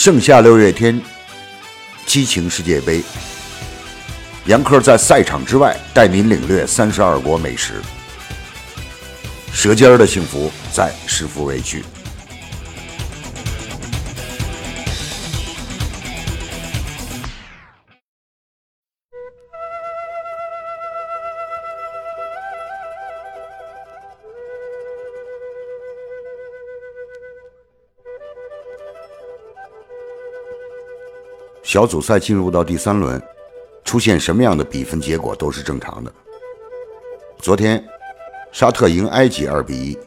盛夏六月天，激情世界杯。杨科在赛场之外带您领略三十二国美食。舌尖的幸福在食福味区。小组赛进入到第三轮，出现什么样的比分结果都是正常的。昨天，沙特赢埃及二比一，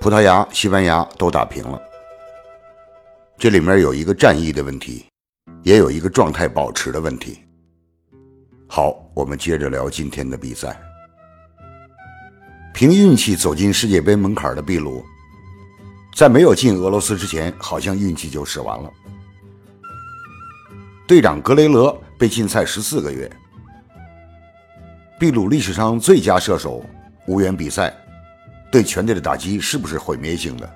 葡萄牙、西班牙都打平了。这里面有一个战役的问题，也有一个状态保持的问题。好，我们接着聊今天的比赛。凭运气走进世界杯门槛的秘鲁，在没有进俄罗斯之前，好像运气就使完了。队长格雷勒被禁赛十四个月。秘鲁历史上最佳射手无缘比赛，对全队的打击是不是毁灭性的？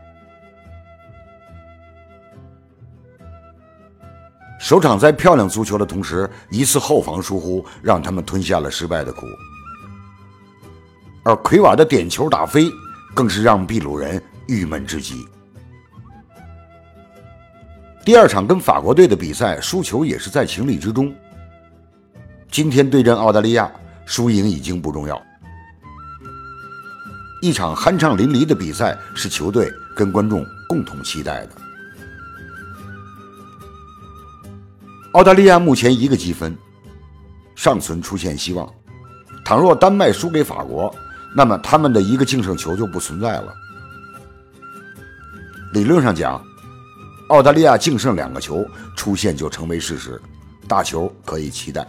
首场在漂亮足球的同时，一次后防疏忽让他们吞下了失败的苦，而奎瓦的点球打飞，更是让秘鲁人郁闷至极。第二场跟法国队的比赛输球也是在情理之中。今天对阵澳大利亚，输赢已经不重要。一场酣畅淋漓的比赛是球队跟观众共同期待的。澳大利亚目前一个积分，尚存出现希望。倘若丹麦输给法国，那么他们的一个净胜球就不存在了。理论上讲。澳大利亚净胜两个球出现就成为事实，大球可以期待。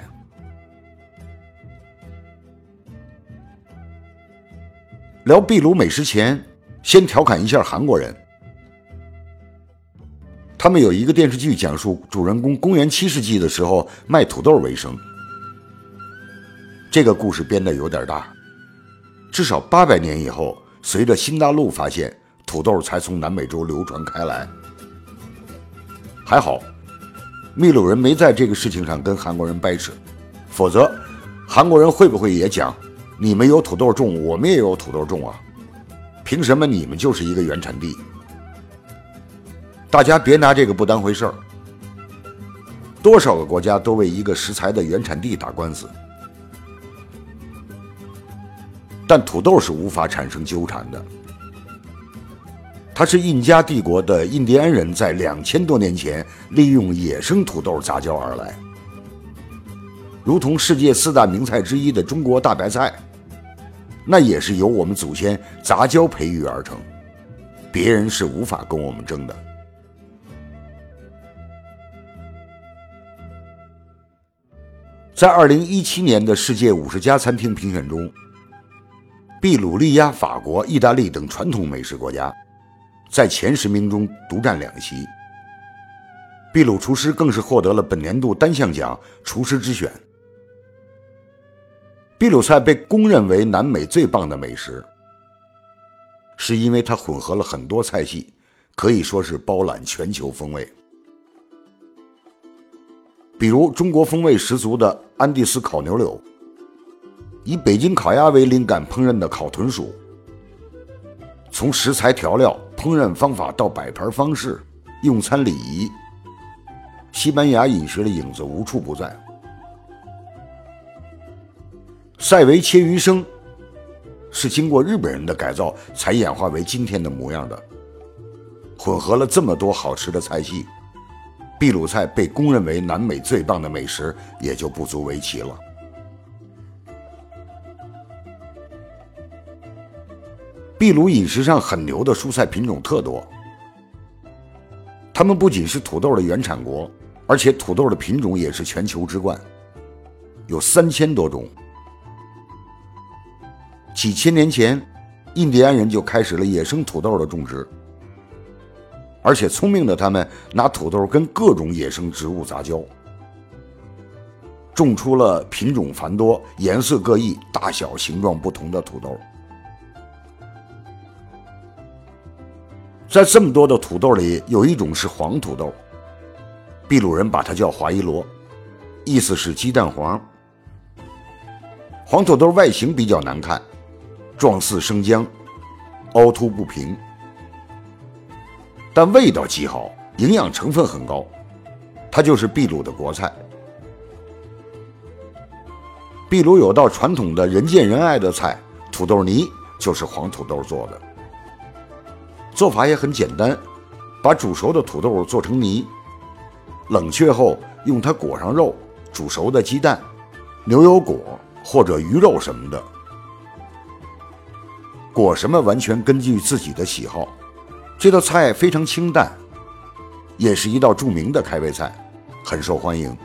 聊秘鲁美食前，先调侃一下韩国人。他们有一个电视剧，讲述主人公公元七世纪的时候卖土豆为生。这个故事编的有点大，至少八百年以后，随着新大陆发现，土豆才从南美洲流传开来。还好，秘鲁人没在这个事情上跟韩国人掰扯，否则，韩国人会不会也讲，你们有土豆种，我们也有土豆种啊？凭什么你们就是一个原产地？大家别拿这个不当回事儿。多少个国家都为一个食材的原产地打官司，但土豆是无法产生纠缠的。它是印加帝国的印第安人在两千多年前利用野生土豆杂交而来，如同世界四大名菜之一的中国大白菜，那也是由我们祖先杂交培育而成，别人是无法跟我们争的。在二零一七年的世界五十家餐厅评选中，秘鲁利亚法国、意大利等传统美食国家。在前十名中独占两席，秘鲁厨师更是获得了本年度单项奖“厨师之选”。秘鲁菜被公认为南美最棒的美食，是因为它混合了很多菜系，可以说是包揽全球风味。比如中国风味十足的安第斯烤牛柳，以北京烤鸭为灵感烹饪的烤豚鼠，从食材调料。烹饪方法到摆盘方式、用餐礼仪，西班牙饮食的影子无处不在。塞维切鱼生是经过日本人的改造才演化为今天的模样的，混合了这么多好吃的菜系，秘鲁菜被公认为南美最棒的美食也就不足为奇了。秘鲁饮食上很牛的蔬菜品种特多，他们不仅是土豆的原产国，而且土豆的品种也是全球之冠，有三千多种。几千年前，印第安人就开始了野生土豆的种植，而且聪明的他们拿土豆跟各种野生植物杂交，种出了品种繁多、颜色各异、大小形状不同的土豆。在这么多的土豆里，有一种是黄土豆，秘鲁人把它叫华伊罗，意思是鸡蛋黄。黄土豆外形比较难看，状似生姜，凹凸不平，但味道极好，营养成分很高，它就是秘鲁的国菜。秘鲁有道传统的人见人爱的菜——土豆泥，就是黄土豆做的。做法也很简单，把煮熟的土豆做成泥，冷却后用它裹上肉，煮熟的鸡蛋、牛油果或者鱼肉什么的，裹什么完全根据自己的喜好。这道菜非常清淡，也是一道著名的开胃菜，很受欢迎。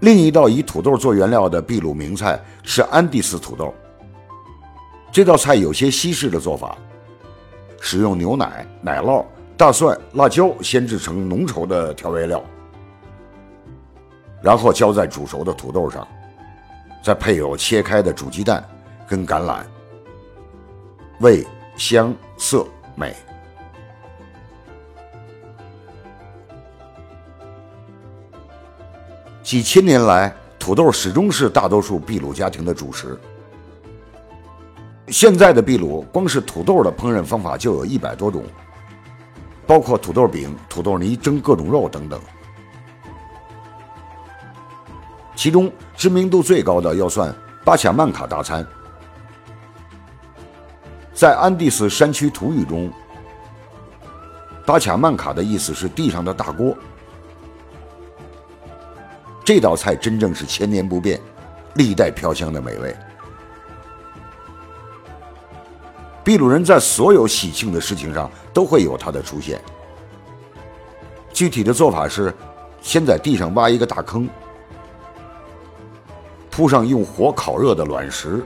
另一道以土豆做原料的秘鲁名菜是安第斯土豆。这道菜有些西式的做法，使用牛奶、奶酪、大蒜、辣椒先制成浓稠的调味料，然后浇在煮熟的土豆上，再配有切开的煮鸡蛋跟橄榄，味香色美。几千年来，土豆始终是大多数秘鲁家庭的主食。现在的秘鲁，光是土豆的烹饪方法就有一百多种，包括土豆饼、土豆泥蒸各种肉等等。其中知名度最高的要算巴卡曼卡大餐。在安第斯山区土语中，巴卡曼卡的意思是地上的大锅。这道菜真正是千年不变、历代飘香的美味。秘鲁人在所有喜庆的事情上都会有它的出现。具体的做法是：先在地上挖一个大坑，铺上用火烤热的卵石，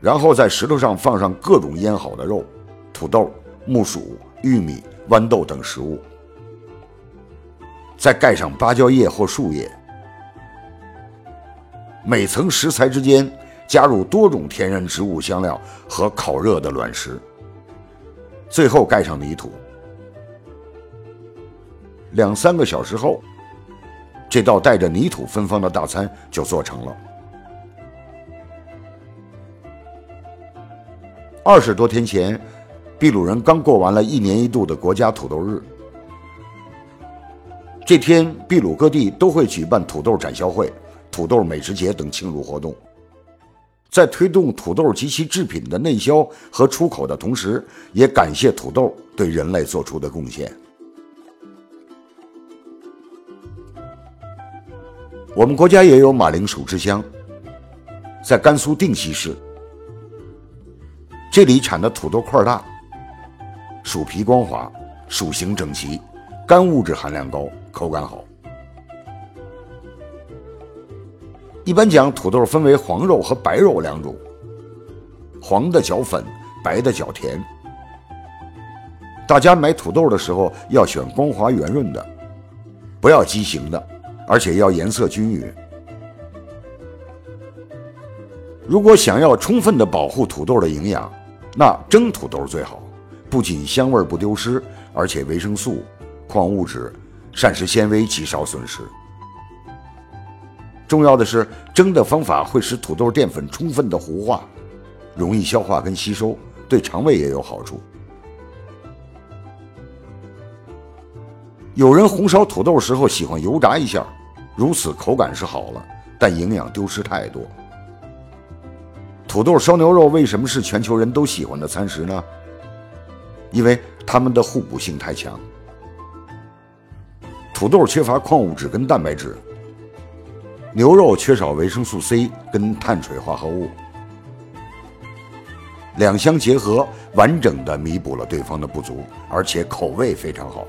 然后在石头上放上各种腌好的肉、土豆、木薯、玉米、豌豆等食物，再盖上芭蕉叶或树叶。每层食材之间加入多种天然植物香料和烤热的卵石，最后盖上泥土。两三个小时后，这道带着泥土芬芳的大餐就做成了。二十多天前，秘鲁人刚过完了一年一度的国家土豆日。这天，秘鲁各地都会举办土豆展销会。土豆美食节等庆祝活动，在推动土豆及其制品的内销和出口的同时，也感谢土豆对人类做出的贡献。我们国家也有马铃薯之乡，在甘肃定西市，这里产的土豆块大，薯皮光滑，薯形整齐，干物质含量高，口感好。一般讲，土豆分为黄肉和白肉两种，黄的较粉，白的较甜。大家买土豆的时候要选光滑圆润的，不要畸形的，而且要颜色均匀。如果想要充分的保护土豆的营养，那蒸土豆最好，不仅香味不丢失，而且维生素、矿物质、膳食纤维极少损失。重要的是，蒸的方法会使土豆淀粉充分的糊化，容易消化跟吸收，对肠胃也有好处。有人红烧土豆时候喜欢油炸一下，如此口感是好了，但营养丢失太多。土豆烧牛肉为什么是全球人都喜欢的餐食呢？因为它们的互补性太强。土豆缺乏矿物质跟蛋白质。牛肉缺少维生素 C 跟碳水化合物，两相结合，完整的弥补了对方的不足，而且口味非常好。